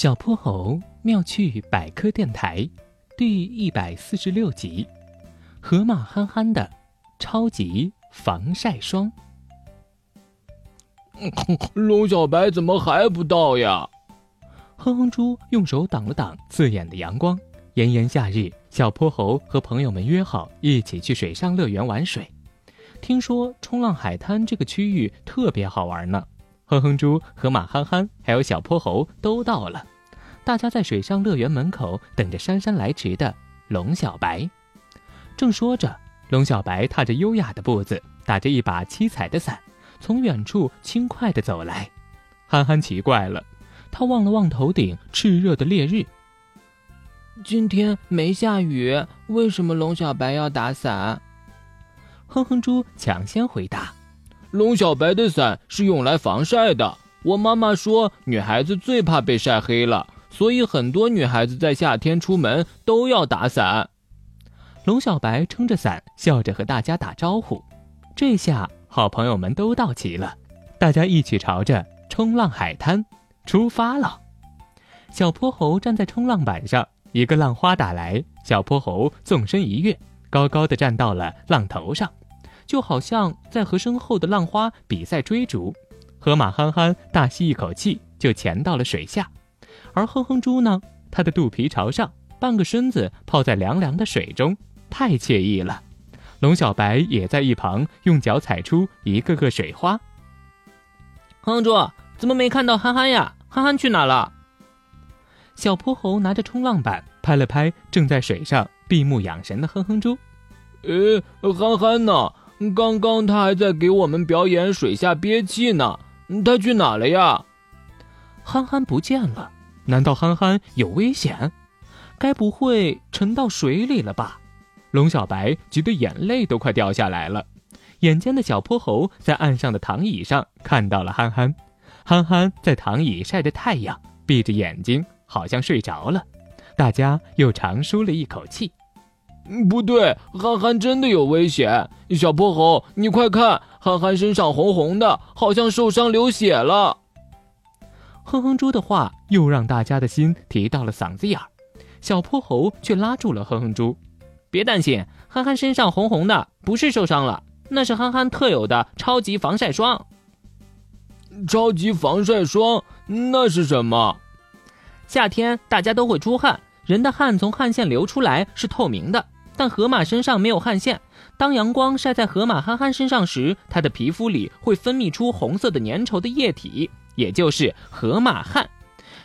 小泼猴妙趣百科电台，第一百四十六集：河马憨憨的超级防晒霜。龙小白怎么还不到呀？哼哼猪用手挡了挡刺眼的阳光。炎炎夏日，小泼猴和朋友们约好一起去水上乐园玩水。听说冲浪海滩这个区域特别好玩呢。哼哼猪、和马憨憨还有小泼猴都到了，大家在水上乐园门口等着姗姗来迟的龙小白。正说着，龙小白踏着优雅的步子，打着一把七彩的伞，从远处轻快地走来。憨憨奇怪了，他望了望头顶炽热的烈日。今天没下雨，为什么龙小白要打伞？哼哼猪抢先回答。龙小白的伞是用来防晒的。我妈妈说，女孩子最怕被晒黑了，所以很多女孩子在夏天出门都要打伞。龙小白撑着伞，笑着和大家打招呼。这下好朋友们都到齐了，大家一起朝着冲浪海滩出发了。小泼猴站在冲浪板上，一个浪花打来，小泼猴纵身一跃，高高的站到了浪头上。就好像在和身后的浪花比赛追逐，河马憨憨大吸一口气就潜到了水下，而哼哼猪呢，它的肚皮朝上，半个身子泡在凉凉的水中，太惬意了。龙小白也在一旁用脚踩出一个个水花。哼哼猪怎么没看到憨憨呀？憨憨去哪了？小泼猴拿着冲浪板拍了拍正在水上闭目养神的哼哼猪，呃，憨憨呢？刚刚他还在给我们表演水下憋气呢，他去哪了呀？憨憨不见了，难道憨憨有危险？该不会沉到水里了吧？龙小白急得眼泪都快掉下来了。眼尖的小泼猴在岸上的躺椅上看到了憨憨，憨憨在躺椅晒着太阳，闭着眼睛，好像睡着了。大家又长舒了一口气。不对，憨憨真的有危险！小泼猴，你快看，憨憨身上红红的，好像受伤流血了。哼哼猪的话又让大家的心提到了嗓子眼儿，小泼猴却拉住了哼哼猪：“别担心，憨憨身上红红的，不是受伤了，那是憨憨特有的超级防晒霜。”超级防晒霜那是什么？夏天大家都会出汗，人的汗从汗腺流出来是透明的。但河马身上没有汗腺，当阳光晒在河马憨憨身上时，它的皮肤里会分泌出红色的粘稠的液体，也就是河马汗。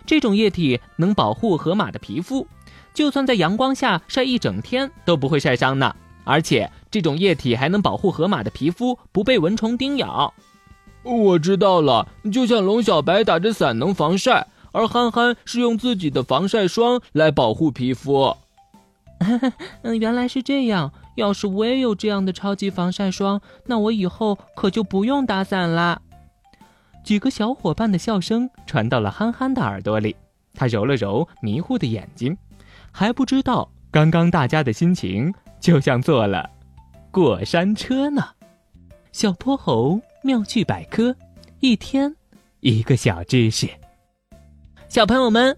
这种液体能保护河马的皮肤，就算在阳光下晒一整天都不会晒伤呢。而且这种液体还能保护河马的皮肤不被蚊虫叮咬。我知道了，就像龙小白打着伞能防晒，而憨憨是用自己的防晒霜来保护皮肤。嗯，原来是这样。要是我也有这样的超级防晒霜，那我以后可就不用打伞啦。几个小伙伴的笑声传到了憨憨的耳朵里，他揉了揉迷糊的眼睛，还不知道刚刚大家的心情就像坐了过山车呢。小泼猴妙趣百科，一天一个小知识。小朋友们。